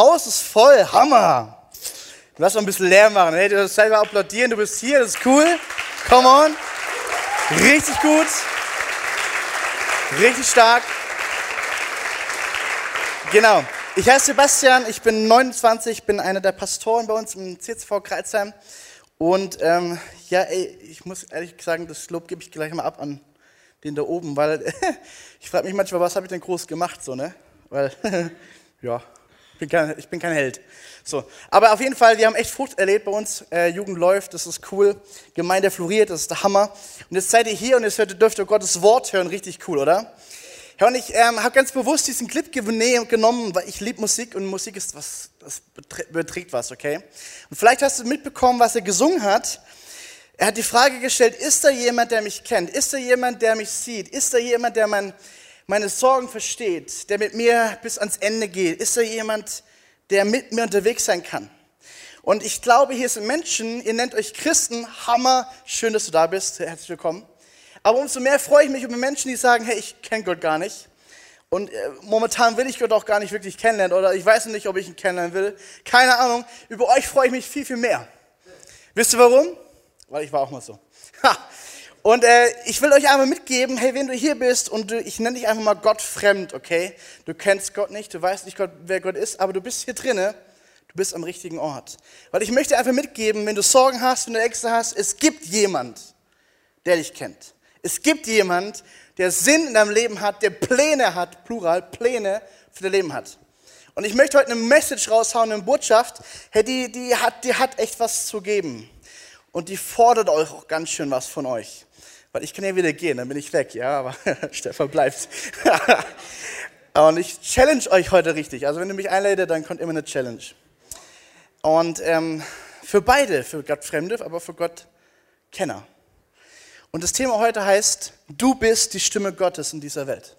Haus ist voll, Hammer. Du lass mal ein bisschen leer machen. Hey, du selber applaudieren, du bist hier, das ist cool. Come on. Richtig gut. Richtig stark. Genau. Ich heiße Sebastian, ich bin 29, bin einer der Pastoren bei uns im CCV Kreuzheim. Und ähm, ja, ey, ich muss ehrlich sagen, das Lob gebe ich gleich mal ab an den da oben, weil ich frage mich manchmal, was habe ich denn groß gemacht, so, ne? Weil, ja, bin, kein, ich bin kein Held. So. Aber auf jeden Fall, wir haben echt Frucht erlebt bei uns. Äh, Jugend läuft, das ist cool. Gemeinde floriert, das ist der Hammer. Und jetzt seid ihr hier und jetzt dürft ihr Gottes Wort hören, richtig cool, oder? Ja, und ich ähm, habe ganz bewusst diesen Clip genommen, weil ich liebe Musik und Musik ist was, das beträgt was, okay? Und vielleicht hast du mitbekommen, was er gesungen hat. Er hat die Frage gestellt, ist da jemand, der mich kennt? Ist da jemand, der mich sieht? Ist da jemand, der mein, meine Sorgen versteht, der mit mir bis ans Ende geht? Ist da jemand, der mit mir unterwegs sein kann? Und ich glaube, hier sind Menschen, ihr nennt euch Christen, Hammer, schön, dass du da bist, herzlich willkommen. Aber umso mehr freue ich mich über Menschen, die sagen, hey, ich kenne Gott gar nicht. Und äh, momentan will ich Gott auch gar nicht wirklich kennenlernen oder ich weiß nicht, ob ich ihn kennenlernen will. Keine Ahnung. Über euch freue ich mich viel, viel mehr. Wisst ihr warum? Weil ich war auch mal so. Und äh, ich will euch einmal mitgeben, hey, wenn du hier bist und du, ich nenne dich einfach mal Gott fremd, okay? Du kennst Gott nicht, du weißt nicht, Gott, wer Gott ist, aber du bist hier drinne, du bist am richtigen Ort. Weil ich möchte einfach mitgeben, wenn du Sorgen hast, wenn du Ängste hast, es gibt jemand, der dich kennt. Es gibt jemand, der Sinn in deinem Leben hat, der Pläne hat, plural, Pläne für dein Leben hat. Und ich möchte heute eine Message raushauen, eine Botschaft, hey, die, die, hat, die hat echt was zu geben. Und die fordert euch auch ganz schön was von euch. Weil ich kann ja wieder gehen, dann bin ich weg, ja, aber Stefan bleibt. Und ich challenge euch heute richtig. Also wenn du mich einlädst, dann kommt immer eine Challenge. Und ähm, für beide, für Gott Fremde, aber für Gott Kenner. Und das Thema heute heißt, du bist die Stimme Gottes in dieser Welt.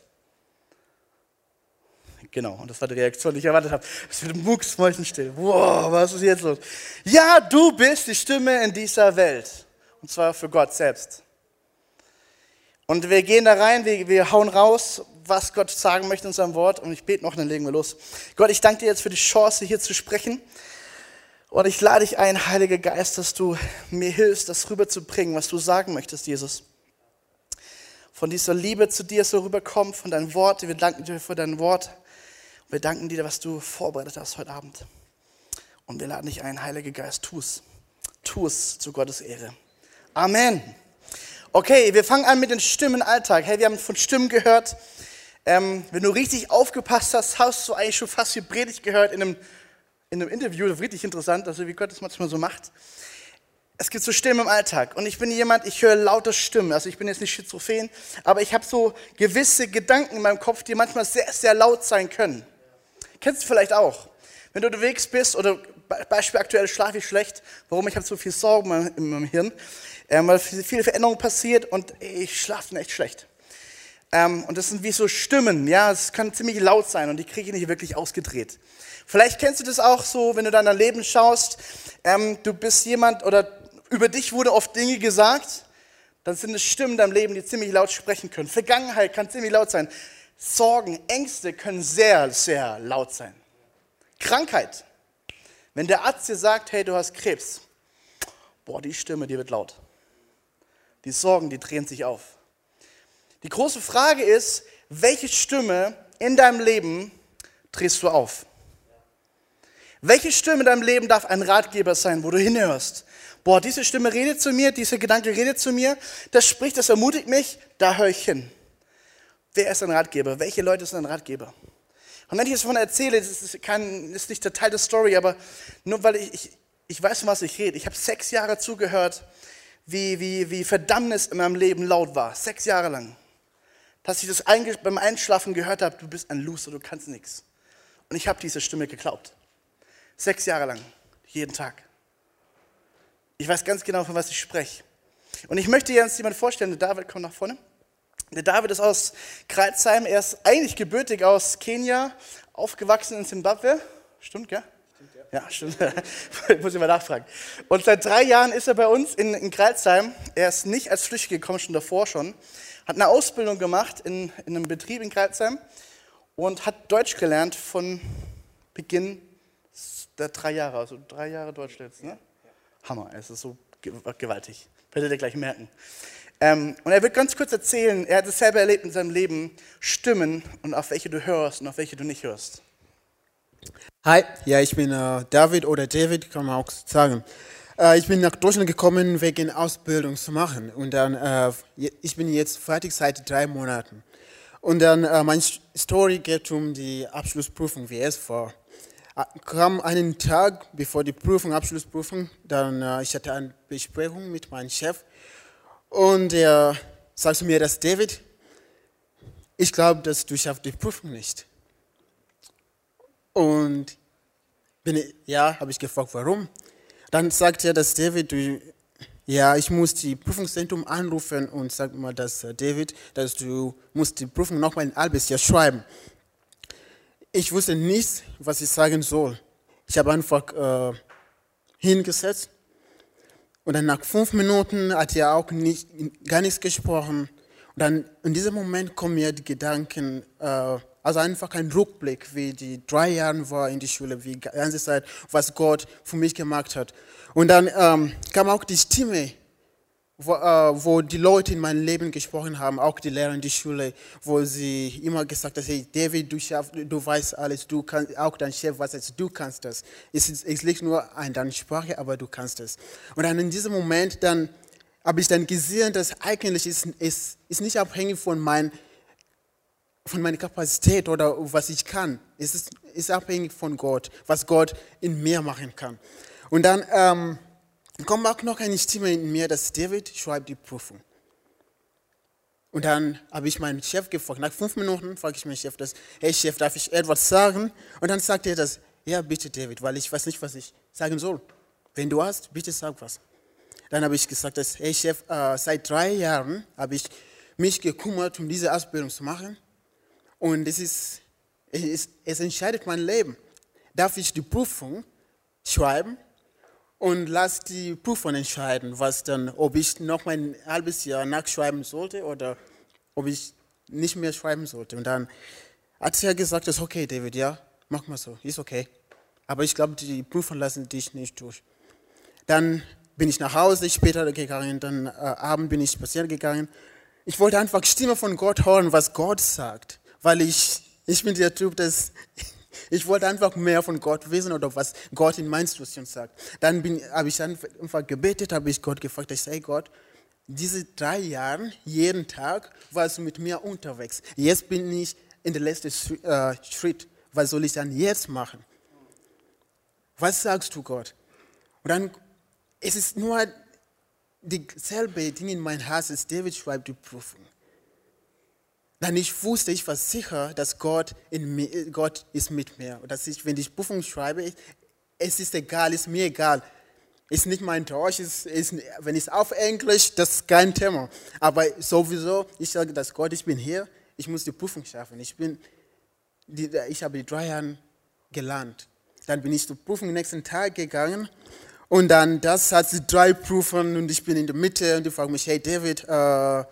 Genau, und das war die Reaktion, die ich erwartet habe. Es wird mucksmäuschenstill. Wow, was ist jetzt los? Ja, du bist die Stimme in dieser Welt. Und zwar für Gott selbst. Und wir gehen da rein, wir, wir hauen raus, was Gott sagen möchte in seinem Wort. Und ich bete noch, dann legen wir los. Gott, ich danke dir jetzt für die Chance, hier zu sprechen. Und ich lade dich ein, Heiliger Geist, dass du mir hilfst, das rüberzubringen, was du sagen möchtest, Jesus. Von dieser Liebe zu dir so rüberkommt, von deinem Wort. Wir danken dir für dein Wort. Wir danken dir, was du vorbereitet hast heute Abend. Und wir laden dich ein, Heiliger Geist, tu es. Tu es zu Gottes Ehre. Amen. Okay, wir fangen an mit den Stimmen im Alltag. Hey, wir haben von Stimmen gehört. Ähm, wenn du richtig aufgepasst hast, hast du eigentlich schon fast die Predigt gehört in einem in einem Interview, das ist richtig interessant, also wie Gott das manchmal so macht. Es gibt so Stimmen im Alltag und ich bin jemand, ich höre lauter Stimmen. Also ich bin jetzt nicht schizophren, aber ich habe so gewisse Gedanken in meinem Kopf, die manchmal sehr, sehr laut sein können. Kennst du vielleicht auch? Wenn du unterwegs bist oder Beispiel aktuell schlafe ich schlecht, warum ich habe so viel Sorgen in meinem Hirn, ähm, weil viele Veränderungen passiert und ich schlafe echt schlecht. Ähm, und das sind wie so Stimmen, ja, es kann ziemlich laut sein und die kriege ich nicht wirklich ausgedreht. Vielleicht kennst du das auch so, wenn du dein Leben schaust, ähm, du bist jemand oder über dich wurde oft Dinge gesagt, dann sind es Stimmen in deinem Leben, die ziemlich laut sprechen können. Vergangenheit kann ziemlich laut sein. Sorgen, Ängste können sehr, sehr laut sein. Krankheit. Wenn der Arzt dir sagt, hey, du hast Krebs, boah, die Stimme, die wird laut. Die Sorgen, die drehen sich auf. Die große Frage ist, welche Stimme in deinem Leben drehst du auf? Welche Stimme in deinem Leben darf ein Ratgeber sein, wo du hinhörst? Boah, diese Stimme redet zu mir, dieser Gedanke redet zu mir, das spricht, das ermutigt mich, da höre ich hin. Wer ist ein Ratgeber? Welche Leute sind ein Ratgeber? Und wenn ich jetzt davon erzähle, das ist, kein, ist nicht der Teil der Story, aber nur weil ich, ich, ich weiß, von was ich rede. Ich habe sechs Jahre zugehört, wie, wie, wie Verdammnis in meinem Leben laut war. Sechs Jahre lang. Dass ich das beim Einschlafen gehört habe, du bist ein Loser, du kannst nichts. Und ich habe diese Stimme geglaubt. Sechs Jahre lang, jeden Tag. Ich weiß ganz genau, von was ich spreche. Und ich möchte jetzt jemand vorstellen, David kommt nach vorne. Der David ist aus Kreuzheim, er ist eigentlich gebürtig aus Kenia, aufgewachsen in Zimbabwe. Stimmt, gell? Stimmt, ja. ja, stimmt. muss ich mal nachfragen. Und seit drei Jahren ist er bei uns in, in Kreuzheim. Er ist nicht als Flüchtling gekommen, schon davor schon. Hat eine Ausbildung gemacht in, in einem Betrieb in Kreuzheim und hat Deutsch gelernt von Beginn Der drei Jahre, also drei Jahre Deutsch jetzt, ne? Hammer, es ist so gewaltig. Werdet ihr gleich merken. Ähm, und er wird ganz kurz erzählen, er hat es selber erlebt in seinem Leben, Stimmen und auf welche du hörst und auf welche du nicht hörst. Hi, ja, ich bin äh, David oder David, kann man auch sagen. Äh, ich bin nach Deutschland gekommen, wegen Ausbildung zu machen. Und dann, äh, ich bin jetzt fertig seit drei Monaten. Und dann, äh, meine Story geht um die Abschlussprüfung, wie es war. Äh, kam einen Tag bevor die Prüfung, Abschlussprüfung, dann, äh, ich hatte eine Besprechung mit meinem Chef. Und er sagte mir, dass David, ich glaube, dass du schaffst die Prüfung nicht. Und ich, ja, habe ich gefragt, warum. Dann sagt er, dass David, du, ja, ich muss die Prüfungszentrum anrufen und sag mal, dass äh, David, dass du musst die Prüfung noch mal ein halbes Jahr schreiben. Ich wusste nicht, was ich sagen soll. Ich habe einfach äh, hingesetzt und dann nach fünf Minuten hat er auch nicht, gar nichts gesprochen. Und dann in diesem Moment kommen mir die Gedanken, äh, also einfach ein Rückblick, wie die drei Jahre war in die Schule, wie die ganze Zeit, was Gott für mich gemacht hat. Und dann ähm, kam auch die Stimme, wo, äh, wo, die Leute in meinem Leben gesprochen haben, auch die Lehrer in der Schule, wo sie immer gesagt haben, hey David, du, schaffst, du weißt alles, du kannst, auch dein Chef weiß es, du kannst das. Es, ist, es liegt nur an deiner Sprache, aber du kannst es. Und dann in diesem Moment, dann habe ich dann gesehen, dass eigentlich ist, ist, ist nicht abhängig von meinem von meiner Kapazität oder was ich kann. Es ist, ist abhängig von Gott, was Gott in mir machen kann. Und dann ähm, kommt auch noch eine Stimme in mir, dass David schreibt die Prüfung. Und dann habe ich meinen Chef gefragt. Nach fünf Minuten frage ich meinen Chef, das, hey Chef, darf ich etwas sagen? Und dann sagt er das, ja bitte David, weil ich weiß nicht, was ich sagen soll. Wenn du hast, bitte sag was. Dann habe ich gesagt, dass, hey Chef, äh, seit drei Jahren habe ich mich gekümmert, um diese Ausbildung zu machen. Und es, ist, es, es entscheidet mein Leben. Darf ich die Prüfung schreiben und lass die Prüfung entscheiden, was dann, ob ich noch ein halbes Jahr nachschreiben sollte oder ob ich nicht mehr schreiben sollte. Und dann hat er gesagt, ist okay, David, ja, mach mal so, ist okay. Aber ich glaube, die Prüfung lassen dich nicht durch. Dann bin ich nach Hause später gegangen, dann äh, Abend bin ich spazieren gegangen. Ich wollte einfach Stimme von Gott hören, was Gott sagt weil ich, ich bin der Typ, das, ich wollte einfach mehr von Gott wissen oder was Gott in meiner Situation sagt. Dann habe ich einfach gebetet, habe ich Gott gefragt, ich sage Gott, diese drei Jahre, jeden Tag warst du mit mir unterwegs. Jetzt bin ich in der letzten äh, Schritt. Was soll ich dann jetzt machen? Was sagst du Gott? Und dann, es ist nur dieselbe Ding in meinem Herz, als David schreibt die Prüfung. Dann ich wusste, ich war sicher, dass Gott, in mir, Gott ist mit mir. Und dass ich, wenn ich Prüfung schreibe, es ist egal, ist mir egal. Ist nicht mein Deutsch, ist, ist, wenn ich es auf Englisch, das ist kein Thema. Aber sowieso, ich sage, dass Gott, ich bin hier, ich muss die Prüfung schaffen. Ich, bin, die, ich habe die drei Jahre gelernt. Dann bin ich zur Prüfung nächsten Tag gegangen. Und dann, das hat sie drei Prüfungen und ich bin in der Mitte und die fragen mich, hey David, äh,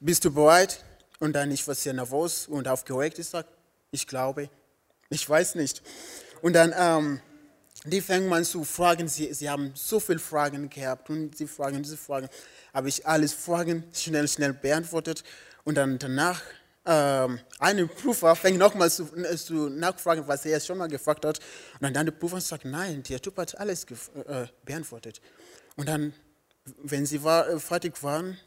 bist du bereit? Und dann ich war sehr nervös und aufgeregt. Ich sage, ich glaube, ich weiß nicht. Und dann, ähm, die fangen an zu fragen, sie, sie haben so viele Fragen gehabt und sie fragen, diese Fragen, habe ich alles Fragen schnell, schnell beantwortet. Und dann danach, ähm, ein Prüfer fängt nochmal zu, zu nachfragen, was er schon mal gefragt hat. Und dann, dann der Prüfer sagt, nein, der Typ hat alles äh, beantwortet. Und dann, wenn sie war, äh, fertig waren,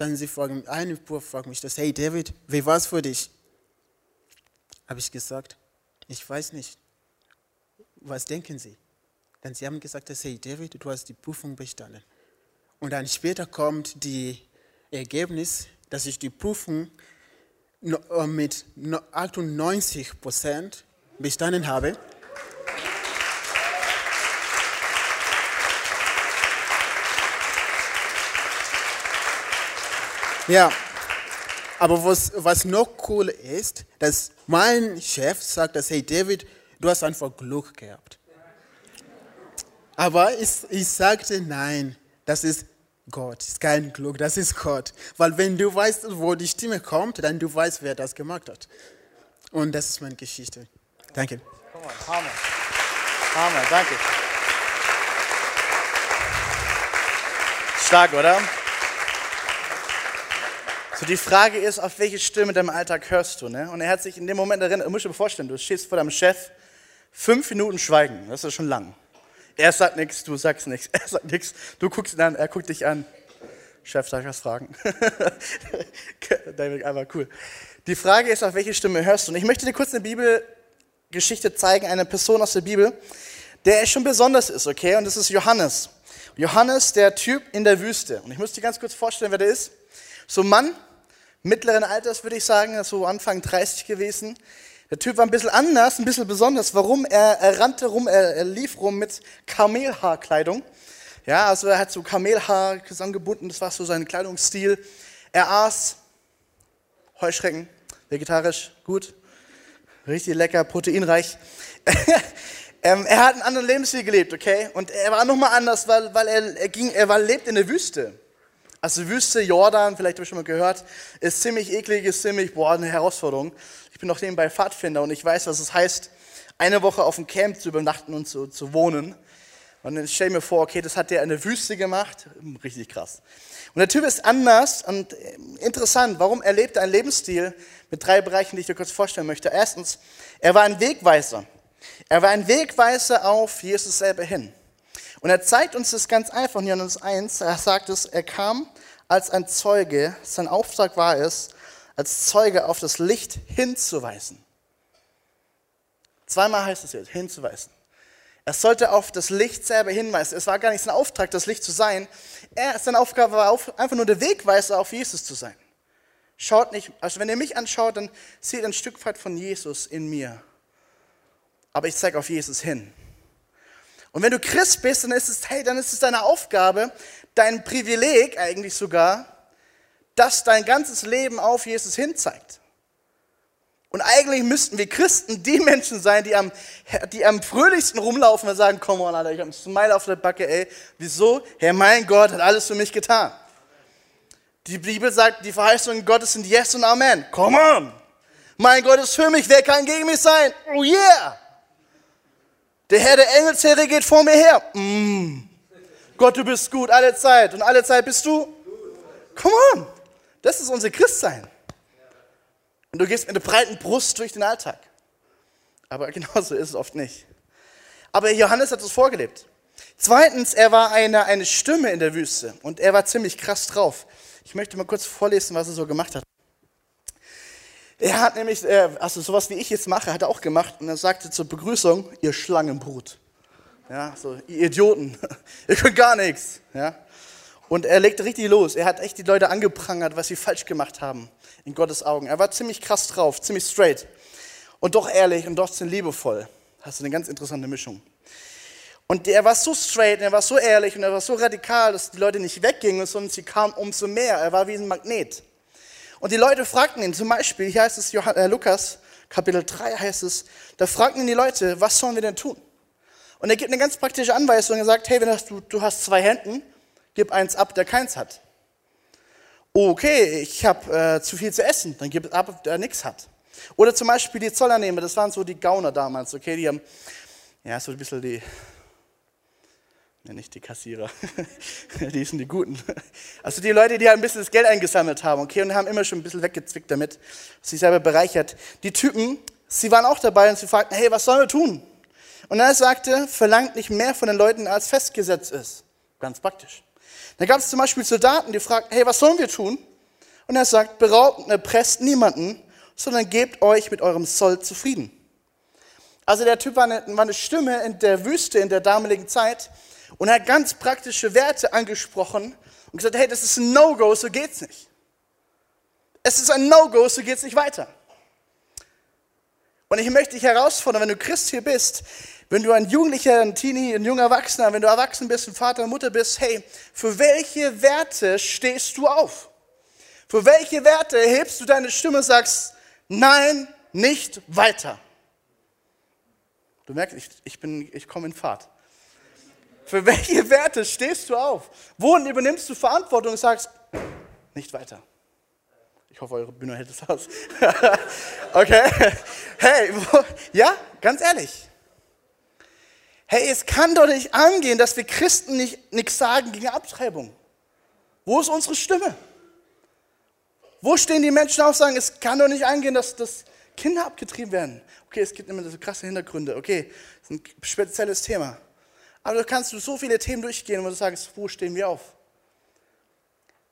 dann sie fragen, eine Bruder fragt mich das, hey David, wie war es für dich? Habe ich gesagt, ich weiß nicht. Was denken Sie? Dann sie haben gesagt, hey David, du hast die Prüfung bestanden. Und dann später kommt die Ergebnis, dass ich die Prüfung äh, mit 98 Prozent bestanden habe. Ja, aber was, was noch cool ist, dass mein Chef sagt, dass, hey David, du hast einfach Glück gehabt. Aber ich, ich sagte, nein, das ist Gott, das ist kein Glück, das ist Gott. Weil wenn du weißt, wo die Stimme kommt, dann du weißt, wer das gemacht hat. Und das ist meine Geschichte. Danke. Come on, Hammer, danke. Stark, oder? So, die Frage ist, auf welche Stimme in deinem Alltag hörst du? Ne? Und er hat sich in dem Moment erinnert, du musst dir vorstellen, du stehst vor deinem Chef, fünf Minuten Schweigen, das ist schon lang. Er sagt nichts, du sagst nichts, er sagt nichts, du guckst ihn an, er guckt dich an. Chef, darf ich was fragen? David, einfach cool. Die Frage ist, auf welche Stimme hörst du? Und ich möchte dir kurz eine Bibelgeschichte zeigen, eine Person aus der Bibel, der schon besonders ist, okay? Und das ist Johannes. Johannes, der Typ in der Wüste. Und ich muss dir ganz kurz vorstellen, wer der ist. So ein Mann, mittleren Alters würde ich sagen, so Anfang 30 gewesen. Der Typ war ein bisschen anders, ein bisschen besonders. Warum? Er, er rannte rum, er, er lief rum mit Kamelhaarkleidung. Ja, also er hat so Kamelhaar zusammengebunden, das war so sein Kleidungsstil. Er aß Heuschrecken, vegetarisch, gut, richtig lecker, proteinreich. ähm, er hat einen anderen Lebensstil gelebt, okay? Und er war nochmal anders, weil, weil er, er, ging, er war, lebt in der Wüste. Also Wüste, Jordan, vielleicht habe ich schon mal gehört, ist ziemlich eklig, ist ziemlich, boah, eine Herausforderung. Ich bin auch nebenbei Pfadfinder und ich weiß, was es heißt, eine Woche auf dem Camp zu übernachten und zu, zu wohnen. Und dann stell mir vor, okay, das hat der in der Wüste gemacht. Richtig krass. Und der Typ ist anders und äh, interessant. Warum? Er lebte einen Lebensstil mit drei Bereichen, die ich dir kurz vorstellen möchte. Erstens, er war ein Wegweiser. Er war ein Wegweiser auf Jesus selber hin. Und er zeigt uns das ganz einfach in Johannes 1. Er sagt es, er kam als ein Zeuge. Sein Auftrag war es, als Zeuge auf das Licht hinzuweisen. Zweimal heißt es jetzt, hinzuweisen. Er sollte auf das Licht selber hinweisen. Es war gar nicht sein Auftrag, das Licht zu sein. Er, seine Aufgabe war einfach nur der Wegweiser auf Jesus zu sein. Schaut nicht, also wenn ihr mich anschaut, dann seht ein Stück weit von Jesus in mir. Aber ich zeige auf Jesus hin. Und wenn du Christ bist, dann ist es, hey, dann ist es deine Aufgabe, dein Privileg eigentlich sogar, dass dein ganzes Leben auf Jesus hin zeigt. Und eigentlich müssten wir Christen die Menschen sein, die am, die am fröhlichsten rumlaufen und sagen, komm on, Alter, ich habe ein Smile auf der Backe, ey. Wieso? Herr, mein Gott hat alles für mich getan. Die Bibel sagt, die Verheißungen Gottes sind Yes und Amen. Come on! Mein Gott ist für mich, wer kann gegen mich sein? Oh yeah! Der Herr der Engelsheere geht vor mir her. Mm. Gott, du bist gut alle Zeit und alle Zeit bist du? Come on! Das ist unser Christsein. Und du gehst mit einer breiten Brust durch den Alltag. Aber genauso ist es oft nicht. Aber Johannes hat es vorgelebt. Zweitens, er war eine, eine Stimme in der Wüste und er war ziemlich krass drauf. Ich möchte mal kurz vorlesen, was er so gemacht hat. Er hat nämlich, äh, also sowas wie ich jetzt mache, hat er auch gemacht und er sagte zur Begrüßung, ihr Schlangenbrut. Ja, so, ihr Idioten, ihr könnt gar nichts. Ja. Und er legte richtig los. Er hat echt die Leute angeprangert, was sie falsch gemacht haben in Gottes Augen. Er war ziemlich krass drauf, ziemlich straight. Und doch ehrlich und doch liebevoll. Hast du eine ganz interessante Mischung. Und er war so straight, er war so ehrlich und er war so radikal, dass die Leute nicht weggingen, sondern sie kamen umso mehr. Er war wie ein Magnet. Und die Leute fragten ihn, zum Beispiel, hier heißt es Johann, äh, Lukas, Kapitel 3 heißt es, da fragten ihn die Leute, was sollen wir denn tun? Und er gibt eine ganz praktische Anweisung. Er sagt, hey, wenn du, du hast zwei Händen, gib eins ab, der keins hat okay, ich habe äh, zu viel zu essen, dann gibt es ab, der nichts hat. Oder zum Beispiel die Zollernehmer, das waren so die Gauner damals, okay, die haben, ja, so ein bisschen die, ja, nicht die Kassierer, die sind die Guten. Also die Leute, die halt ein bisschen das Geld eingesammelt haben, okay, und haben immer schon ein bisschen weggezwickt damit, sich selber bereichert. Die Typen, sie waren auch dabei und sie fragten, hey, was sollen wir tun? Und er sagte, verlangt nicht mehr von den Leuten, als festgesetzt ist. Ganz praktisch. Da gab es zum Beispiel Soldaten, die fragten, hey, was sollen wir tun? Und er sagt, beraubt und erpresst niemanden, sondern gebt euch mit eurem Zoll zufrieden. Also der Typ war eine, war eine Stimme in der Wüste in der damaligen Zeit und er hat ganz praktische Werte angesprochen und gesagt, hey, das ist ein No-Go, so geht's nicht. Es ist ein No-Go, so geht's nicht weiter. Und ich möchte dich herausfordern, wenn du Christ hier bist, wenn du ein Jugendlicher, ein Teenie, ein junger Erwachsener, wenn du erwachsen bist, ein Vater, eine Mutter bist, hey, für welche Werte stehst du auf? Für welche Werte hebst du deine Stimme und sagst, nein, nicht weiter? Du merkst, ich, ich, bin, ich komme in Fahrt. Für welche Werte stehst du auf? Wohin übernimmst du Verantwortung und sagst, nicht weiter? Ich hoffe, eure Bühne hält es aus. okay. Hey, ja, ganz ehrlich. Hey, es kann doch nicht angehen, dass wir Christen nicht nichts sagen gegen Abtreibung. Wo ist unsere Stimme? Wo stehen die Menschen auf und sagen, es kann doch nicht angehen, dass, dass Kinder abgetrieben werden? Okay, es gibt immer so krasse Hintergründe. Okay, das ist ein spezielles Thema. Aber du kannst so viele Themen durchgehen, wo du sagst, wo stehen wir auf?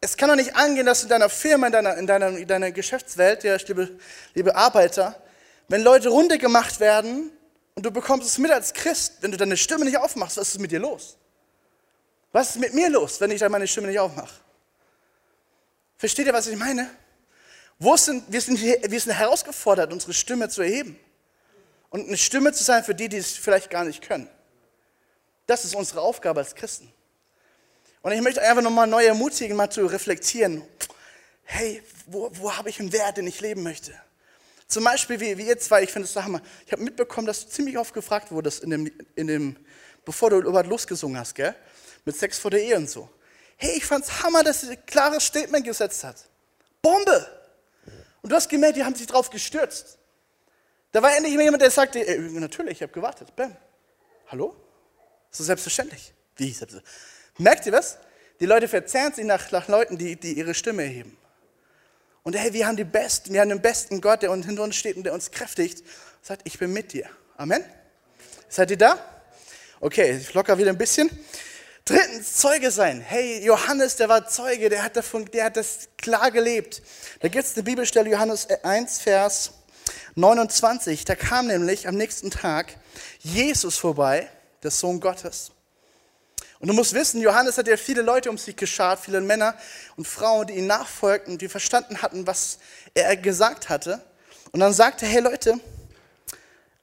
Es kann doch nicht angehen, dass in deiner Firma, in deiner, in deiner, in deiner Geschäftswelt, ja, liebe, liebe Arbeiter, wenn Leute runter gemacht werden und du bekommst es mit als Christ, wenn du deine Stimme nicht aufmachst, was ist mit dir los? Was ist mit mir los, wenn ich dann meine Stimme nicht aufmache? Versteht ihr, was ich meine? Wo sind, wir, sind, wir sind herausgefordert, unsere Stimme zu erheben. Und eine Stimme zu sein für die, die es vielleicht gar nicht können. Das ist unsere Aufgabe als Christen. Und ich möchte einfach nochmal neu ermutigen, mal zu reflektieren. Hey, wo, wo habe ich einen Wert, den ich leben möchte? Zum Beispiel wie, wie ihr zwei, ich finde es so Hammer. Ich habe mitbekommen, dass du ziemlich oft gefragt wurdest, in dem, in dem, bevor du überhaupt losgesungen hast, gell? Mit Sex vor der Ehe und so. Hey, ich fand es Hammer, dass sie ein klares Statement gesetzt hat. Bombe! Und du hast gemerkt, die haben sich drauf gestürzt. Da war endlich jemand, der sagte, äh, natürlich, ich habe gewartet. Bam. Hallo? So selbstverständlich. Wie selbstverständlich? Merkt ihr was? Die Leute verzerren sich nach, nach Leuten, die, die ihre Stimme erheben. Und hey, wir haben die Besten, wir haben den besten Gott, der hinter uns steht und der uns kräftigt. Sagt, ich bin mit dir. Amen. Seid ihr da? Okay, ich locker wieder ein bisschen. Drittens, Zeuge sein. Hey, Johannes, der war Zeuge, der hat, davon, der hat das klar gelebt. Da gibt es eine Bibelstelle, Johannes 1, Vers 29. Da kam nämlich am nächsten Tag Jesus vorbei, der Sohn Gottes. Und du musst wissen, Johannes hat ja viele Leute um sich geschart, viele Männer und Frauen, die ihn nachfolgten, die verstanden hatten, was er gesagt hatte. Und dann sagte er, hey Leute,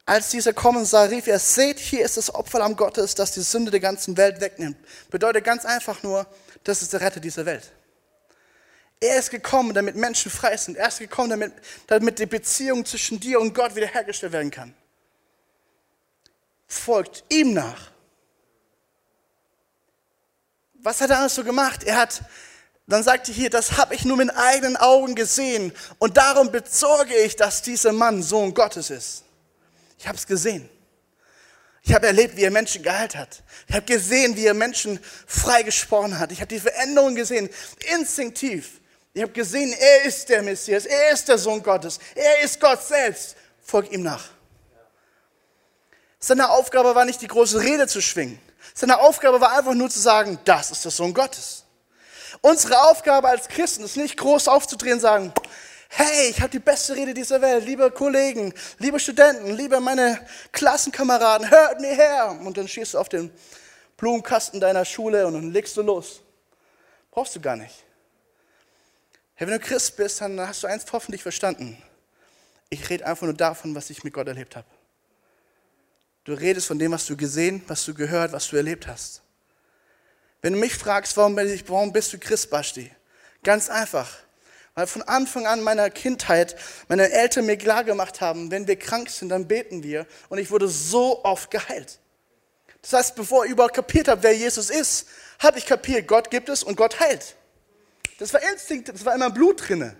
als dieser kommen sah, rief er, seht, hier ist das Opferlamm Gottes, das die Sünde der ganzen Welt wegnimmt. Bedeutet ganz einfach nur, das ist der Retter dieser Welt. Er ist gekommen, damit Menschen frei sind. Er ist gekommen, damit, damit die Beziehung zwischen dir und Gott wiederhergestellt werden kann. Folgt ihm nach. Was hat er alles so gemacht? Er hat, dann sagte hier, das habe ich nur mit eigenen Augen gesehen und darum bezeuge ich, dass dieser Mann Sohn Gottes ist. Ich habe es gesehen. Ich habe erlebt, wie er Menschen geheilt hat. Ich habe gesehen, wie er Menschen freigesprochen hat. Ich habe die Veränderung gesehen, instinktiv. Ich habe gesehen, er ist der Messias, er ist der Sohn Gottes, er ist Gott selbst. Folgt ihm nach. Seine Aufgabe war nicht, die große Rede zu schwingen. Seine Aufgabe war einfach nur zu sagen, das ist der Sohn Gottes. Unsere Aufgabe als Christen ist nicht groß aufzudrehen und sagen, hey, ich habe die beste Rede dieser Welt, liebe Kollegen, liebe Studenten, liebe meine Klassenkameraden, hört mir her. Und dann schießt du auf den Blumenkasten deiner Schule und dann legst du los. Brauchst du gar nicht. Hey, wenn du Christ bist, dann hast du eins hoffentlich verstanden. Ich rede einfach nur davon, was ich mit Gott erlebt habe. Du redest von dem, was du gesehen, was du gehört, was du erlebt hast. Wenn du mich fragst, warum, ich, warum bist du Christ, Basti? Ganz einfach. Weil von Anfang an meiner Kindheit meine Eltern mir klar gemacht haben, wenn wir krank sind, dann beten wir. Und ich wurde so oft geheilt. Das heißt, bevor ich überhaupt kapiert habe, wer Jesus ist, habe ich kapiert, Gott gibt es und Gott heilt. Das war Instinkt, das war immer Blut drinne.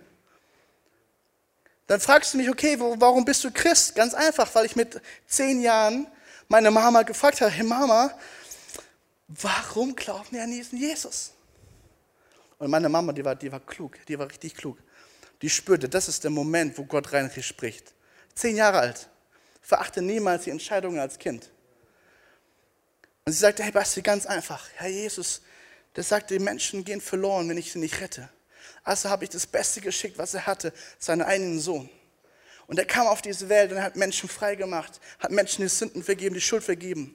Dann fragst du mich, okay, warum bist du Christ? Ganz einfach, weil ich mit zehn Jahren meine Mama gefragt hat, hey Mama, warum glauben wir an diesen Jesus? Und meine Mama, die war, die war klug, die war richtig klug. Die spürte, das ist der Moment, wo Gott rein spricht. Zehn Jahre alt. Verachte niemals die Entscheidungen als Kind. Und sie sagte, hey Basti, ganz einfach. Herr Jesus, der sagte, die Menschen gehen verloren, wenn ich sie nicht rette. Also habe ich das Beste geschickt, was er hatte, seinen eigenen Sohn. Und er kam auf diese Welt und hat Menschen frei gemacht, hat Menschen die Sünden vergeben, die Schuld vergeben.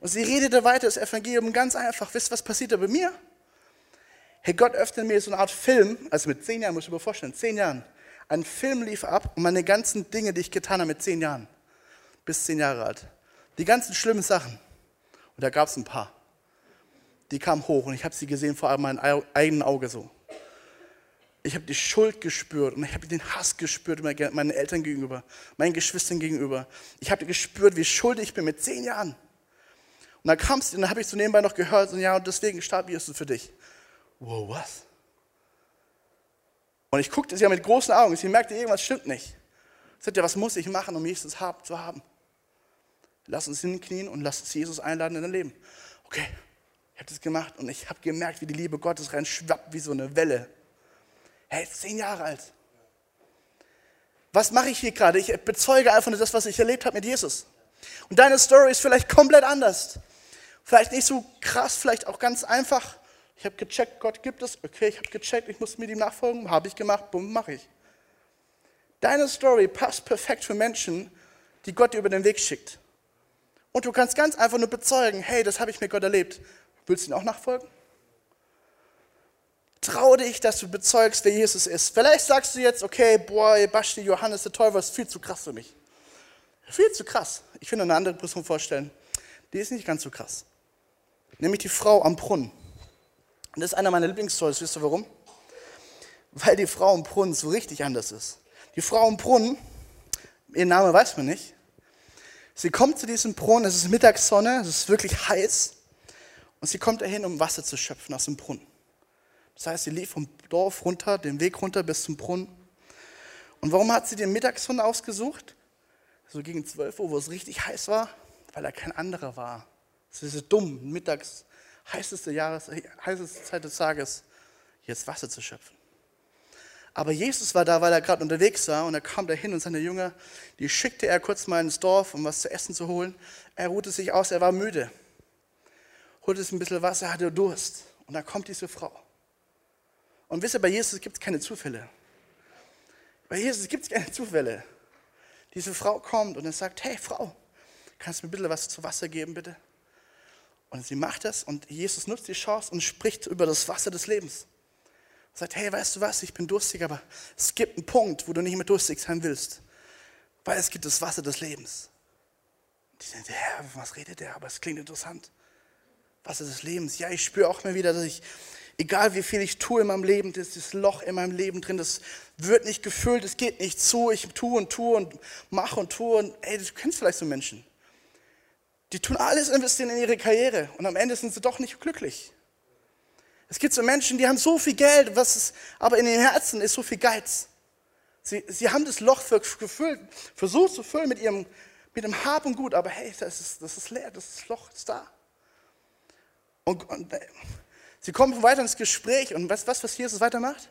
Und sie redete weiter das Evangelium ganz einfach. Wisst ihr, was passierte bei mir? Hey, Gott öffnete mir so eine Art Film, also mit zehn Jahren, muss ich mir vorstellen, zehn Jahren. Ein Film lief ab und meine ganzen Dinge, die ich getan habe mit zehn Jahren, bis zehn Jahre alt. Die ganzen schlimmen Sachen. Und da gab es ein paar. Die kamen hoch und ich habe sie gesehen vor meinem eigenen Auge so. Ich habe die Schuld gespürt und ich habe den Hass gespürt meinen Eltern gegenüber, meinen Geschwistern gegenüber. Ich habe gespürt, wie schuldig ich bin mit zehn Jahren. Und dann kam es, und dann habe ich so nebenbei noch gehört, und ja, und deswegen starb Jesus für dich. Wow, was? Und ich guckte sie ja mit großen Augen. Sie merkte, irgendwas stimmt nicht. Sie sagte, was muss ich machen, um Jesus zu haben? Lass uns hinknien und lass uns Jesus einladen in dein Leben. Okay, ich habe das gemacht und ich habe gemerkt, wie die Liebe Gottes rein schwappt wie so eine Welle. Hey, zehn Jahre alt. Was mache ich hier gerade? Ich bezeuge einfach nur das, was ich erlebt habe mit Jesus. Und deine Story ist vielleicht komplett anders. Vielleicht nicht so krass, vielleicht auch ganz einfach. Ich habe gecheckt, Gott gibt es. Okay, ich habe gecheckt, ich muss mit ihm nachfolgen. Habe ich gemacht, bumm, mache ich. Deine Story passt perfekt für Menschen, die Gott dir über den Weg schickt. Und du kannst ganz einfach nur bezeugen, hey, das habe ich mit Gott erlebt. Willst du ihn auch nachfolgen? Trau dich, dass du bezeugst, wer Jesus ist. Vielleicht sagst du jetzt, okay, boah, Basti, Johannes der Täufer ist viel zu krass für mich. Viel zu krass. Ich will eine andere Person vorstellen. Die ist nicht ganz so krass. Nämlich die Frau am Brunnen. Und das ist einer meiner Lieblingsstories. Wisst ihr warum? Weil die Frau am Brunnen so richtig anders ist. Die Frau am Brunnen, ihr Name weiß man nicht, sie kommt zu diesem Brunnen, es ist Mittagssonne, es ist wirklich heiß. Und sie kommt dahin, um Wasser zu schöpfen aus dem Brunnen. Das heißt, sie lief vom Dorf runter, den Weg runter bis zum Brunnen. Und warum hat sie den Mittagssonne ausgesucht? So gegen 12 Uhr, wo es richtig heiß war, weil er kein anderer war. Es ist dumm, mittags, heißeste, Jahres, heißeste Zeit des Tages, jetzt Wasser zu schöpfen. Aber Jesus war da, weil er gerade unterwegs war und er kam dahin und seine Jünger, die schickte er kurz mal ins Dorf, um was zu essen zu holen. Er ruhte sich aus, er war müde. Holte sich ein bisschen Wasser, hatte Durst. Und dann kommt diese Frau. Und wisst ihr, bei Jesus gibt es keine Zufälle. Bei Jesus gibt es keine Zufälle. Diese Frau kommt und er sagt, hey Frau, kannst du mir bisschen was zu Wasser geben, bitte? Und sie macht das und Jesus nutzt die Chance und spricht über das Wasser des Lebens. Und sagt, hey, weißt du was, ich bin durstig, aber es gibt einen Punkt, wo du nicht mehr durstig sein willst. Weil es gibt das Wasser des Lebens. Die denken, Herr, was redet der? Aber es klingt interessant. Wasser des Lebens. Ja, ich spüre auch mal wieder, dass ich, egal wie viel ich tue in meinem Leben, das Loch in meinem Leben drin, das wird nicht gefüllt, es geht nicht zu. Ich tue und tue und mache und tue. Und ey, du kennst vielleicht so Menschen. Die tun alles investieren in ihre Karriere und am Ende sind sie doch nicht glücklich. Es gibt so Menschen, die haben so viel Geld, was ist, aber in ihren Herzen ist so viel Geiz. Sie, sie haben das Loch gefüllt, versucht zu füllen mit ihrem, mit dem Hab und Gut, aber hey, das ist, das ist leer, das Loch ist da. Und, und sie kommen weiter ins Gespräch und was, was, was Jesus weitermacht?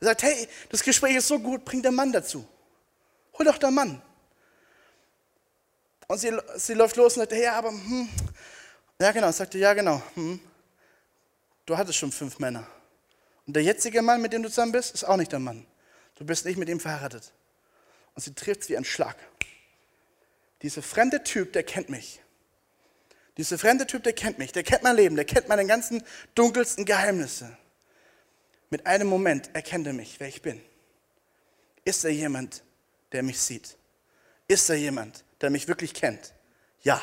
Er sagt, hey, das Gespräch ist so gut, bring den Mann dazu. Hol doch den Mann. Und sie, sie läuft los und sagt, ja, aber, hm. ja genau, sagte, ja genau, hm. du hattest schon fünf Männer. Und der jetzige Mann, mit dem du zusammen bist, ist auch nicht der Mann. Du bist nicht mit ihm verheiratet. Und sie trifft es wie ein Schlag. Dieser fremde Typ, der kennt mich. Dieser fremde Typ, der kennt mich, der kennt mein Leben, der kennt meine ganzen dunkelsten Geheimnisse. Mit einem Moment erkennt er mich, wer ich bin. Ist er jemand, der mich sieht? Ist er jemand, der mich wirklich kennt? Ja.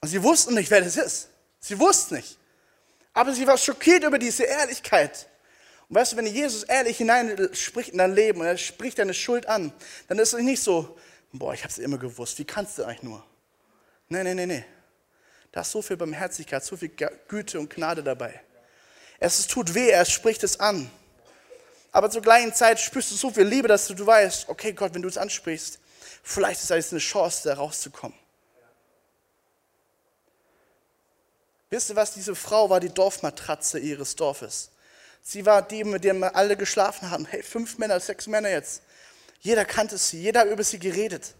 Und sie wussten nicht, wer das ist. Sie wussten nicht. Aber sie war schockiert über diese Ehrlichkeit. Und weißt du, wenn Jesus ehrlich hinein spricht in dein Leben und er spricht deine Schuld an, dann ist es nicht so, boah, ich habe es immer gewusst, wie kannst du eigentlich nur? Nein, nein, nein, nein. Da ist so viel Barmherzigkeit, so viel Güte und Gnade dabei. Es tut weh, er spricht es an. Aber zur gleichen Zeit spürst du so viel Liebe, dass du, weißt, okay Gott, wenn du es ansprichst, Vielleicht ist es eine Chance, da rauszukommen. Wisst ihr was? Diese Frau war die Dorfmatratze ihres Dorfes. Sie war die, mit der alle geschlafen haben. Hey, fünf Männer, sechs Männer jetzt. Jeder kannte sie, jeder hat über sie geredet.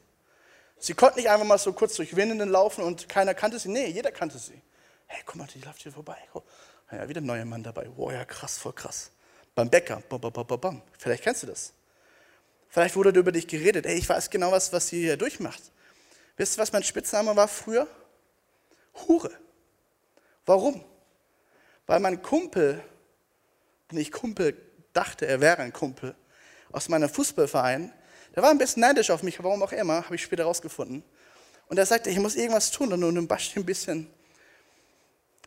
Sie konnte nicht einfach mal so kurz durch Windenden laufen und keiner kannte sie. Nee, jeder kannte sie. Hey, guck mal, die läuft hier vorbei. Oh, ja, wieder ein neuer Mann dabei. Wow, ja, krass, voll krass. Beim Bäcker. Bam, bam, bam, bam. Vielleicht kennst du das. Vielleicht wurde über dich geredet. Ey, ich weiß genau, was, was sie hier durchmacht. Wisst ihr, was mein Spitzname war früher? Hure. Warum? Weil mein Kumpel, nicht Kumpel dachte, er wäre ein Kumpel, aus meinem Fußballverein, der war ein bisschen neidisch auf mich, warum auch immer, habe ich später rausgefunden. Und er sagte, ich muss irgendwas tun, um dem Basti ein bisschen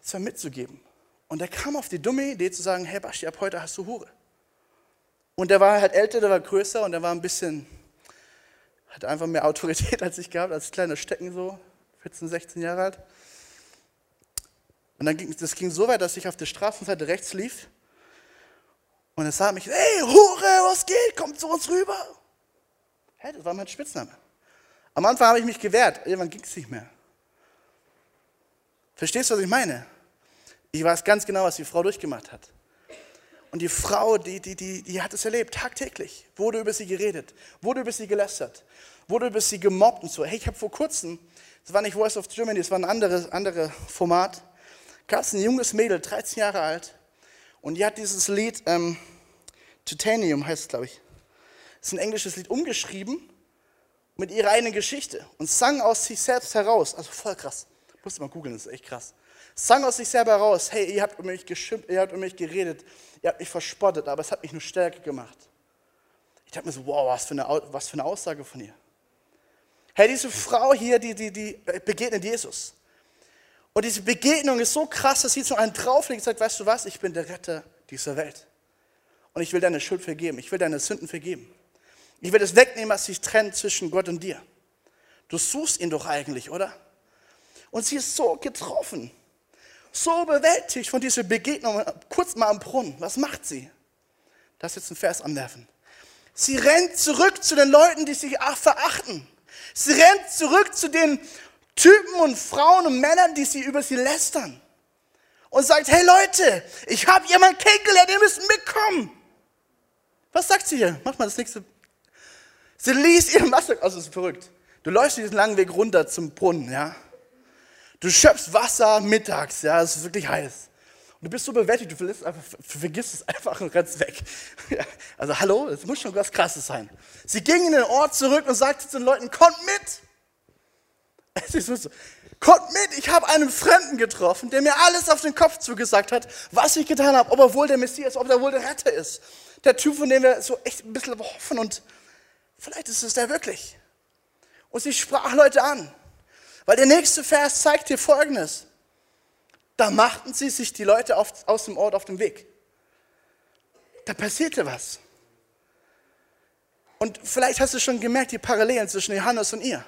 zwar mitzugeben. Und er kam auf die dumme Idee zu sagen, hey Basti, ab heute hast du Hure. Und der war halt älter, der war größer und der war ein bisschen, hat einfach mehr Autorität als ich gehabt, als kleiner Stecken so, 14, 16 Jahre alt. Und dann ging das ging so weit, dass ich auf der Straßenseite rechts lief und er sah mich, hey Hure, was geht, komm zu uns rüber. Hey, das war mein Spitzname. Am Anfang habe ich mich gewehrt, irgendwann ging es nicht mehr. Verstehst du, was ich meine? Ich weiß ganz genau, was die Frau durchgemacht hat. Und die Frau, die, die, die, die hat es erlebt, tagtäglich. Wurde über sie geredet, wurde über sie gelästert, wurde über sie gemobbt und so. Hey, ich habe vor kurzem, das war nicht Voice of Germany, das war ein anderes andere Format, gab es ein junges Mädel, 13 Jahre alt, und die hat dieses Lied, ähm, Titanium heißt es, glaube ich, ist ein englisches Lied, umgeschrieben mit ihrer eigenen Geschichte und sang aus sich selbst heraus. Also voll krass. Musst du mal googeln, das ist echt krass. Sang aus sich selber heraus, hey, ihr habt über mich geschimpft, ihr habt über mich geredet, ihr habt mich verspottet, aber es hat mich nur stärker gemacht. Ich dachte mir so, wow, was für eine, was für eine Aussage von ihr. Hey, diese Frau hier, die, die, die begegnet Jesus. Und diese Begegnung ist so krass, dass sie zu einem drauflegt und sagt, weißt du was, ich bin der Retter dieser Welt. Und ich will deine Schuld vergeben, ich will deine Sünden vergeben. Ich will das wegnehmen, was sich trennt zwischen Gott und dir. Du suchst ihn doch eigentlich, oder? Und sie ist so getroffen, so überwältigt von dieser Begegnung, kurz mal am Brunnen. Was macht sie? Das ist jetzt ein Vers anwerfen. Sie rennt zurück zu den Leuten, die sich verachten. Sie rennt zurück zu den Typen und Frauen und Männern, die sie über sie lästern. Und sagt, hey Leute, ich habe jemanden kennengelernt, ihr müsst mitkommen. Was sagt sie hier? Mach mal das nächste Sie ließ ihren Wasser, also das ist verrückt. Du läufst diesen langen Weg runter zum Brunnen, ja. Du schöpfst Wasser mittags, ja, es ist wirklich heiß. Und du bist so bewältigt, du vergisst, es einfach und rennst weg. Also hallo, es muss schon was Krasses sein. Sie ging in den Ort zurück und sagte zu den Leuten, kommt mit. Es ist so, kommt mit, ich habe einen Fremden getroffen, der mir alles auf den Kopf zugesagt hat, was ich getan habe, ob er wohl der Messias, ob er wohl der Retter ist. Der Typ, von dem wir so echt ein bisschen hoffen und Vielleicht ist es der wirklich. Und sie sprach Leute an. Weil der nächste Vers zeigt dir Folgendes. Da machten sie sich die Leute auf, aus dem Ort auf den Weg. Da passierte was. Und vielleicht hast du schon gemerkt, die Parallelen zwischen Johannes und ihr.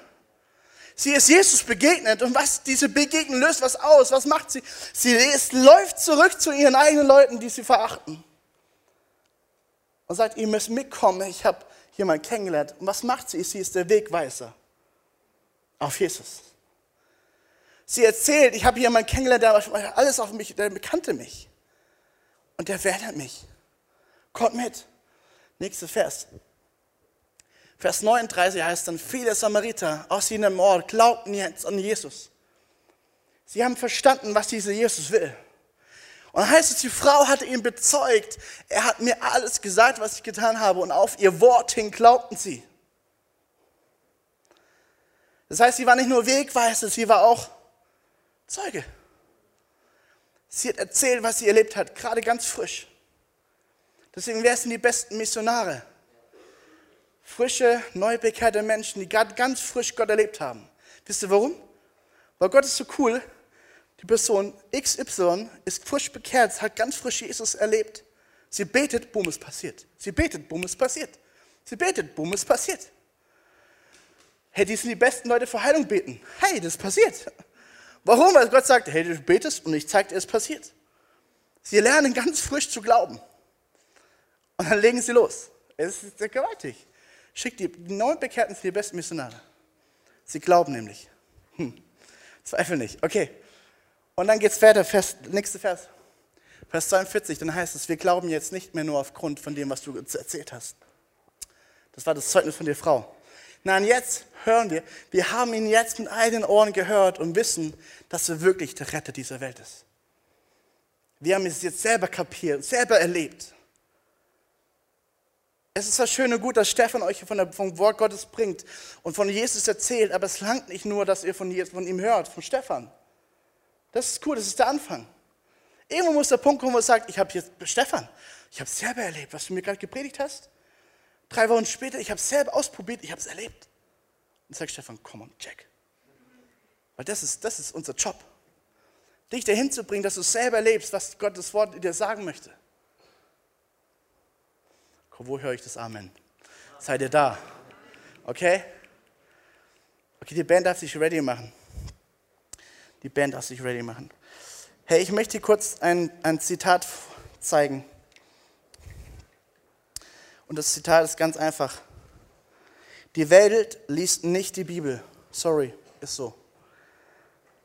Sie ist Jesus begegnet und was diese Begegnung löst was aus? Was macht sie? Sie ist, läuft zurück zu ihren eigenen Leuten, die sie verachten. Und sagt, ihr müsst mitkommen, ich habe jemand kennengelernt. Und was macht sie? Sie ist der Wegweiser auf Jesus. Sie erzählt, ich habe jemanden kennengelernt, der alles auf mich, der bekannte mich. Und der wertet mich. Kommt mit. Nächster Vers. Vers 39 heißt dann, viele Samariter aus jenem Ort glaubten jetzt an Jesus. Sie haben verstanden, was dieser Jesus will. Und dann heißt es, die Frau hatte ihn bezeugt, er hat mir alles gesagt, was ich getan habe, und auf ihr Wort hin glaubten sie. Das heißt, sie war nicht nur Wegweiser, sie war auch Zeuge. Sie hat erzählt, was sie erlebt hat, gerade ganz frisch. Deswegen, wer sind die besten Missionare? Frische, neu bekehrte Menschen, die gerade ganz frisch Gott erlebt haben. Wisst ihr warum? Weil Gott ist so cool, die Person XY ist frisch bekehrt, hat ganz frisch Jesus erlebt. Sie betet, boom, es passiert. Sie betet, boom, es passiert. Sie betet, boom, es passiert. Hey, die sind die besten Leute für Heilung beten. Hey, das passiert. Warum? Weil Gott sagt, hey, du betest und ich zeige dir, es passiert. Sie lernen ganz frisch zu glauben. Und dann legen sie los. Es ist sehr gewaltig. Schickt die neuen Bekehrten für die besten Missionare. Sie glauben nämlich. Hm. Zweifel nicht. Okay. Und dann geht es weiter, Vers, nächste Vers. Vers 42, dann heißt es, wir glauben jetzt nicht mehr nur aufgrund von dem, was du erzählt hast. Das war das Zeugnis von der Frau. Nein, jetzt hören wir, wir haben ihn jetzt mit eigenen Ohren gehört und wissen, dass er wirklich der Retter dieser Welt ist. Wir haben es jetzt selber kapiert, selber erlebt. Es ist das Schöne gut, dass Stefan euch von der, vom Wort Gottes bringt und von Jesus erzählt, aber es langt nicht nur, dass ihr von, von ihm hört, von Stefan. Das ist cool, das ist der Anfang. Irgendwo muss der Punkt kommen, wo er sagt, ich habe jetzt, Stefan, ich habe es selber erlebt, was du mir gerade gepredigt hast. Drei Wochen später, ich habe es selber ausprobiert, ich habe es erlebt. Und sagt Stefan, komm on, check. Weil das ist, das ist unser Job. Dich dahin zu bringen, dass du selber erlebst, was Gottes Wort dir sagen möchte. Wo höre ich das Amen? Seid ihr da? Okay? Okay, die Band darf sich ready machen. Die Band darf sich ready machen. Hey, ich möchte dir kurz ein, ein Zitat zeigen. Und das Zitat ist ganz einfach. Die Welt liest nicht die Bibel. Sorry, ist so.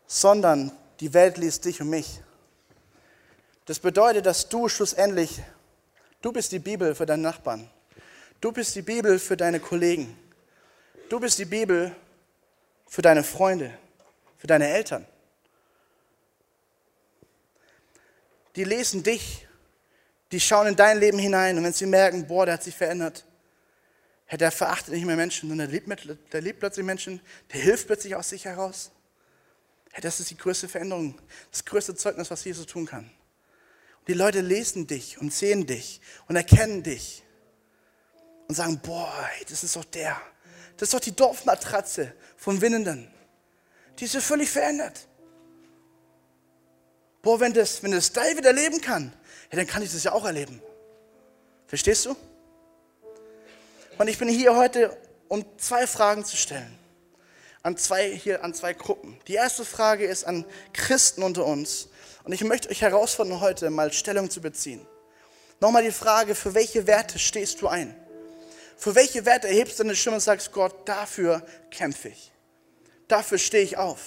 Sondern die Welt liest dich und mich. Das bedeutet, dass du schlussendlich, du bist die Bibel für deinen Nachbarn. Du bist die Bibel für deine Kollegen. Du bist die Bibel für deine Freunde, für deine Eltern. Die lesen dich, die schauen in dein Leben hinein und wenn sie merken, boah, der hat sich verändert, der verachtet nicht mehr Menschen, sondern der liebt, der liebt plötzlich Menschen, der hilft plötzlich aus sich heraus. Das ist die größte Veränderung, das größte Zeugnis, was Jesus tun kann. Und die Leute lesen dich und sehen dich und erkennen dich und sagen, boah, das ist doch der. Das ist doch die Dorfmatratze von Winnenden. Die ist ja völlig verändert. Boah, wenn das, wenn das David erleben kann, ja, dann kann ich das ja auch erleben. Verstehst du? Und ich bin hier heute, um zwei Fragen zu stellen. An zwei, hier an zwei Gruppen. Die erste Frage ist an Christen unter uns. Und ich möchte euch herausfordern, heute mal Stellung zu beziehen. Nochmal die Frage, für welche Werte stehst du ein? Für welche Werte erhebst du deine Stimme und sagst, Gott, dafür kämpfe ich. Dafür stehe ich auf.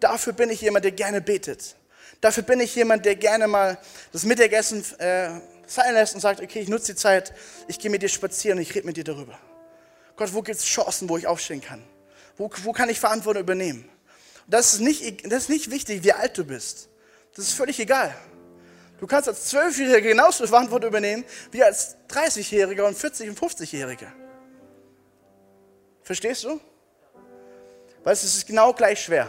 Dafür bin ich jemand, der gerne betet. Dafür bin ich jemand, der gerne mal das Mittagessen äh, sein lässt und sagt, okay, ich nutze die Zeit, ich gehe mit dir spazieren und ich rede mit dir darüber. Gott, wo gibt es Chancen, wo ich aufstehen kann? Wo, wo kann ich Verantwortung übernehmen? das ist, nicht, das ist nicht wichtig, wie alt du bist. Das ist völlig egal. Du kannst als Zwölfjähriger genauso Verantwortung übernehmen wie als 30-Jähriger und 40- und 50-Jähriger. Verstehst du? Weil es ist genau gleich schwer.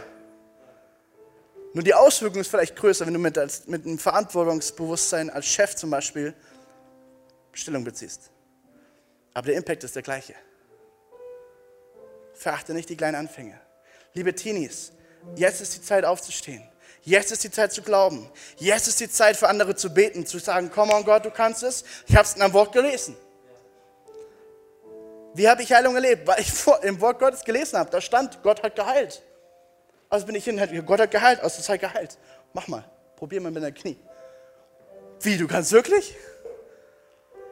Nur die Auswirkung ist vielleicht größer, wenn du mit, als, mit einem Verantwortungsbewusstsein als Chef zum Beispiel Stellung beziehst. Aber der Impact ist der gleiche. Verachte nicht die kleinen Anfänge. Liebe Teenies, jetzt ist die Zeit aufzustehen. Jetzt ist die Zeit zu glauben. Jetzt ist die Zeit für andere zu beten, zu sagen, komm on Gott, du kannst es. Ich habe es in einem Wort gelesen. Wie habe ich Heilung erlebt? Weil ich im Wort Gottes gelesen habe. Da stand, Gott hat geheilt. Also bin ich hin, Gott hat geheilt, also sei geheilt. Mach mal, probier mal mit deinem Knie. Wie, du kannst wirklich?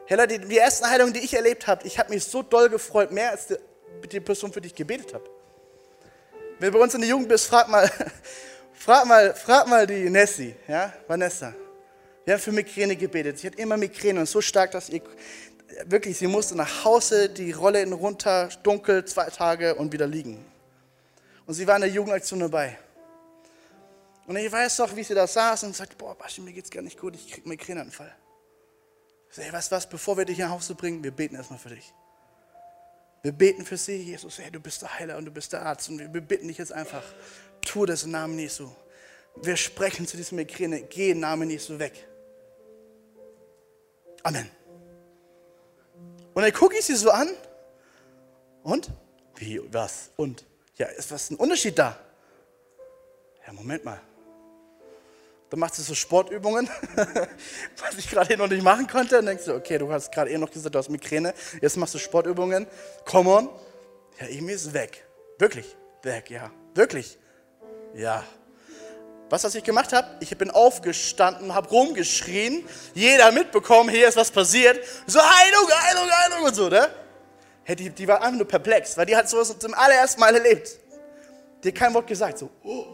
Hey Leute, die ersten Heilungen, die ich erlebt habe, ich habe mich so doll gefreut, mehr als die, die Person, für die ich gebetet habe. Wenn du bei uns in der Jugend bist, frag mal, Frag mal, frag mal die Nessie, ja, Vanessa. Wir haben für Migräne gebetet. Sie hat immer Migräne und so stark, dass ihr wirklich, sie musste nach Hause, die Rolle runter, dunkel, zwei Tage und wieder liegen. Und sie war in der Jugendaktion dabei. Und ich weiß noch, wie sie da saß und sagte, boah, Baschi, mir geht's gar nicht gut, ich krieg Migräneanfall. Ich sage, hey, weißt du was, bevor wir dich nach Hause bringen, wir beten erstmal für dich. Wir beten für sie, Jesus, hey, du bist der Heiler und du bist der Arzt und wir bitten dich jetzt einfach, tu das im Namen Jesu. Wir sprechen zu diesem Migräne, geh im Namen Jesu weg. Amen. Und dann gucke ich sie so an und? Wie, was? Und? Ja, ist was ein Unterschied da? Ja, Moment mal. Dann macht sie so Sportübungen, was ich gerade noch nicht machen konnte. Dann denkst du, okay, du hast gerade eh noch gesagt, du hast Migräne. Jetzt machst du Sportübungen. Come on. Ja, irgendwie ist weg. Wirklich. Weg, ja. Wirklich. Ja. Was, was ich gemacht habe? Ich bin aufgestanden, habe rumgeschrien. Jeder mitbekommen, hier ist was passiert. So Heilung, Heilung, Heilung und so, ne? Hey, die, die war einfach nur perplex, weil die hat sowas zum allerersten Mal erlebt. Die hat kein Wort gesagt. So, oh.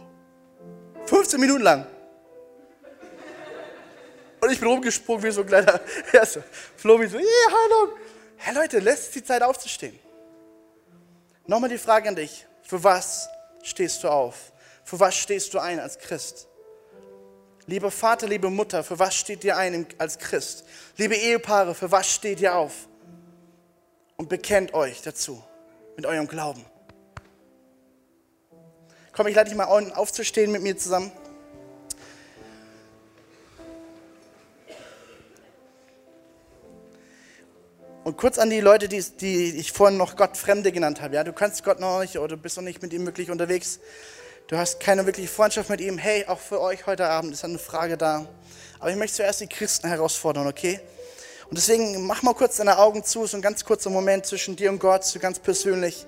15 Minuten lang. Und ich bin rumgesprungen wie so ein kleiner, ja, so, Flo wie so, yeah, Heilung. Hey Leute, lässt die Zeit aufzustehen. Nochmal die Frage an dich. Für was stehst du auf? Für was stehst du ein als Christ? Lieber Vater, liebe Mutter, für was steht ihr ein als Christ? Liebe Ehepaare, für was steht ihr auf? Und bekennt euch dazu mit eurem Glauben. Komm, ich lade dich mal aufzustehen mit mir zusammen. Und kurz an die Leute, die, die ich vorhin noch Gott Fremde genannt habe. Ja, du kannst Gott noch nicht oder bist noch nicht mit ihm wirklich unterwegs du hast keine wirkliche Freundschaft mit ihm, hey, auch für euch heute Abend ist eine Frage da. Aber ich möchte zuerst die Christen herausfordern, okay? Und deswegen mach mal kurz deine Augen zu, so ein ganz kurzer Moment zwischen dir und Gott, so ganz persönlich.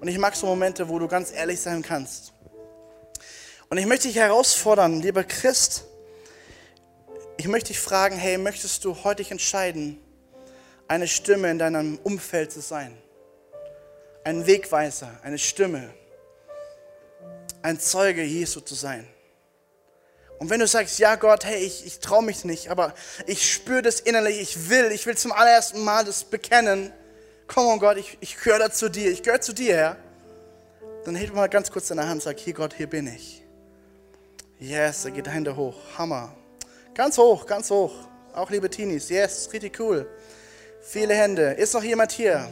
Und ich mag so Momente, wo du ganz ehrlich sein kannst. Und ich möchte dich herausfordern, lieber Christ, ich möchte dich fragen, hey, möchtest du heute dich entscheiden, eine Stimme in deinem Umfeld zu sein? ein Wegweiser, eine Stimme, ein Zeuge Jesu zu sein. Und wenn du sagst, ja Gott, hey, ich, ich traue mich nicht, aber ich spüre das innerlich, ich will, ich will zum allerersten Mal das bekennen, komm on Gott, ich, ich gehöre zu dir, ich gehöre zu dir, Herr. Dann heb mal ganz kurz deine Hand, sag, hier Gott, hier bin ich. Yes, da geht Hände hoch, Hammer. Ganz hoch, ganz hoch. Auch liebe Teenies, yes, richtig cool. Viele Hände. Ist noch jemand hier?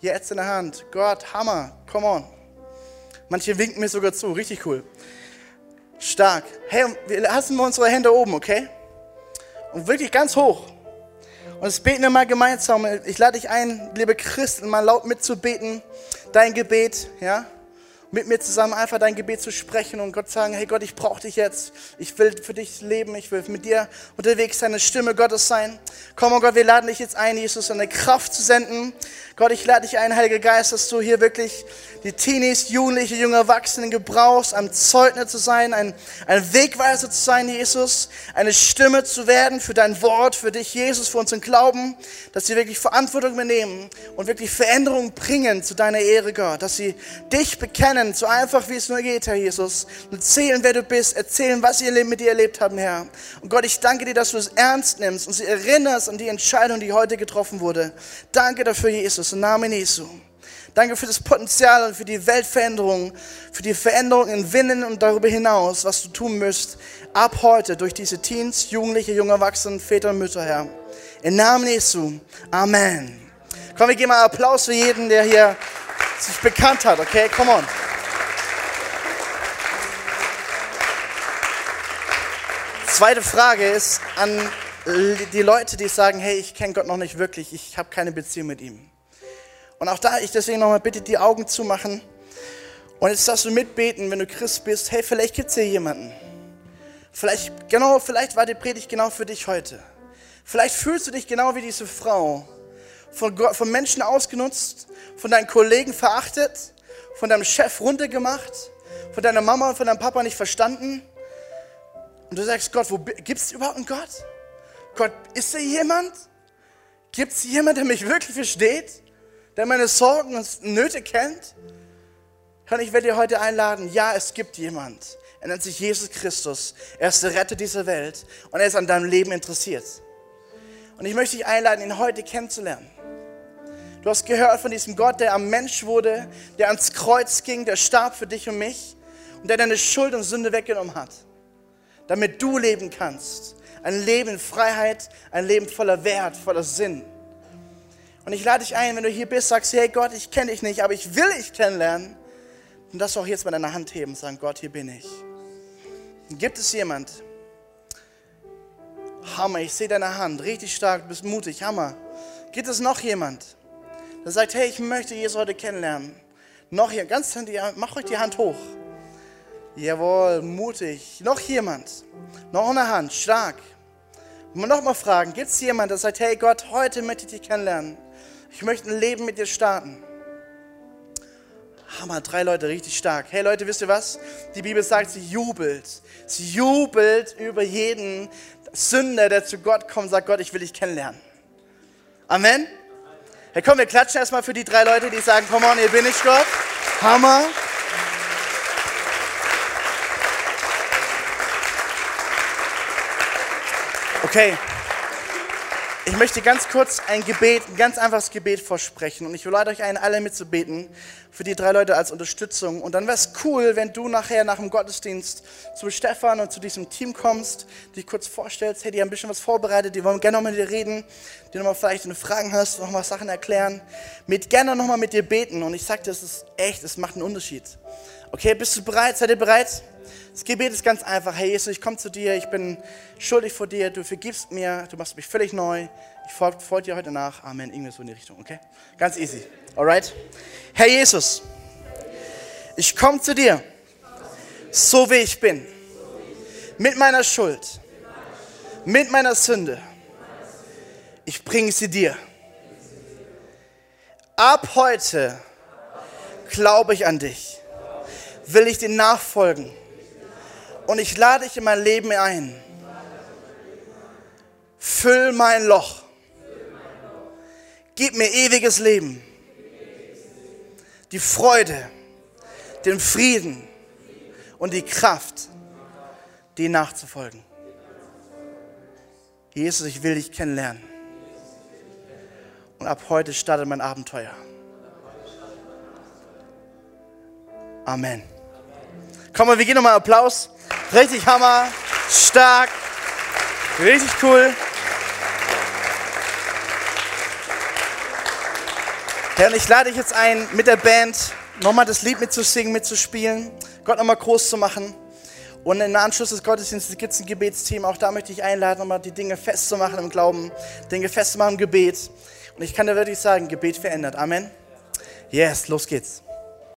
Jetzt in der Hand. Gott, Hammer, come on. Manche winken mir sogar zu, richtig cool. Stark. Hey, wir lassen wir unsere Hände oben, okay? Und wirklich ganz hoch. Und jetzt beten wir mal gemeinsam. Ich lade dich ein, liebe Christen, mal laut mitzubeten. Dein Gebet, ja? Mit mir zusammen einfach dein Gebet zu sprechen und Gott sagen, hey Gott, ich brauche dich jetzt. Ich will für dich leben. Ich will mit dir unterwegs sein, eine Stimme Gottes sein. Komm, oh Gott, wir laden dich jetzt ein, Jesus, eine Kraft zu senden. Gott, ich lade dich ein, Heiliger Geist, dass du hier wirklich die Teenies, Jugendliche, junge Erwachsenen gebrauchst, ein Zeugnis zu sein, ein, ein Wegweiser zu sein, Jesus, eine Stimme zu werden für dein Wort, für dich, Jesus, für unseren Glauben, dass sie wirklich Verantwortung übernehmen und wirklich Veränderungen bringen zu deiner Ehre, Gott, dass sie dich bekennen bekennen, so einfach wie es nur geht, Herr Jesus. Erzählen, wer du bist, erzählen, was ihr mit dir erlebt haben, Herr. Und Gott, ich danke dir, dass du es ernst nimmst und sie erinnerst an die Entscheidung, die heute getroffen wurde. Danke dafür, Jesus, im Namen Jesu. Danke für das Potenzial und für die Weltveränderung, für die Veränderung in Winnen und darüber hinaus, was du tun müsst, ab heute durch diese Teens, Jugendliche, junge Erwachsene, Väter und Mütter, Herr. Im Namen Jesu. Amen. Komm, wir geben mal Applaus für jeden, der hier sich bekannt hat, okay? Come on. Zweite Frage ist an die Leute, die sagen, hey, ich kenne Gott noch nicht wirklich, ich habe keine Beziehung mit ihm. Und auch da ich deswegen nochmal bitte die Augen zumachen. Und jetzt darfst du mitbeten, wenn du Christ bist, hey, vielleicht gibt es hier jemanden. Vielleicht, genau, vielleicht war die Predigt genau für dich heute. Vielleicht fühlst du dich genau wie diese Frau, von, von Menschen ausgenutzt, von deinen Kollegen verachtet, von deinem Chef runtergemacht, von deiner Mama und von deinem Papa nicht verstanden. Und du sagst, Gott, gibt es überhaupt einen Gott? Gott, ist da jemand? Gibt es jemand, der mich wirklich versteht? Der meine Sorgen und Nöte kennt? Und ich werde dir heute einladen, ja, es gibt jemand. Er nennt sich Jesus Christus. Er ist der Retter dieser Welt und er ist an deinem Leben interessiert. Und ich möchte dich einladen, ihn heute kennenzulernen. Du hast gehört von diesem Gott, der am Mensch wurde, der ans Kreuz ging, der starb für dich und mich und der deine Schuld und Sünde weggenommen hat, damit du leben kannst. Ein Leben in Freiheit, ein Leben voller Wert, voller Sinn. Und ich lade dich ein, wenn du hier bist, sagst, hey Gott, ich kenne dich nicht, aber ich will dich kennenlernen. Und das auch jetzt mal deine Hand heben und sagen, Gott, hier bin ich. Gibt es jemand? Hammer, ich sehe deine Hand, richtig stark, du bist mutig, Hammer. Gibt es noch jemand? Der sagt, hey, ich möchte Jesus heute kennenlernen. Noch hier, ganz mach euch die Hand hoch. Jawohl, mutig. Noch jemand? Noch eine Hand, stark. Noch mal fragen, gibt es jemand, der sagt, hey Gott, heute möchte ich dich kennenlernen. Ich möchte ein Leben mit dir starten. Hammer, drei Leute, richtig stark. Hey Leute, wisst ihr was? Die Bibel sagt, sie jubelt. Sie jubelt über jeden Sünder, der zu Gott kommt und sagt, Gott, ich will dich kennenlernen. Amen. Hey, komm, wir klatschen erstmal für die drei Leute, die sagen, komm on, hier bin ich Gott. Hammer. Okay. Ich möchte ganz kurz ein Gebet, ein ganz einfaches Gebet vorsprechen. Und ich lade euch ein, alle mitzubeten für die drei Leute als Unterstützung. Und dann wäre es cool, wenn du nachher nach dem Gottesdienst zu Stefan und zu diesem Team kommst, dich kurz vorstellst. Hey, die haben ein bisschen was vorbereitet, die wollen gerne noch mit dir reden, die nochmal vielleicht eine Fragen hast, nochmal Sachen erklären. Mit gerne nochmal mit dir beten. Und ich sage dir, es ist echt, es macht einen Unterschied. Okay, bist du bereit? Seid ihr bereit? Das Gebet ist ganz einfach. Hey Jesus, ich komme zu dir, ich bin schuldig vor dir, du vergibst mir, du machst mich völlig neu. Ich folge folg dir heute nach. Amen. Irgendwie so in die Richtung, okay? Ganz easy. Alright? Herr Jesus, ich komme zu dir, so wie ich bin. Mit meiner Schuld, mit meiner Sünde. Ich bringe sie dir. Ab heute glaube ich an dich. Will ich dir nachfolgen und ich lade dich in mein Leben ein. Füll mein Loch. Gib mir ewiges Leben. die Freude, den Frieden und die Kraft, dir nachzufolgen. Jesus, ich will dich kennenlernen. Und ab heute startet mein Abenteuer. Amen. Komm mal, wir gehen nochmal Applaus. Richtig Hammer, stark, richtig cool. Herr, und ich lade dich jetzt ein, mit der Band nochmal das Lied mitzusingen, mitzuspielen, Gott nochmal groß zu machen. Und im Anschluss des Gottesdienstes gibt es ein Gebetsteam. Auch da möchte ich einladen, nochmal die Dinge festzumachen im Glauben, Dinge festzumachen im Gebet. Und ich kann dir wirklich sagen, Gebet verändert. Amen. Yes, los geht's.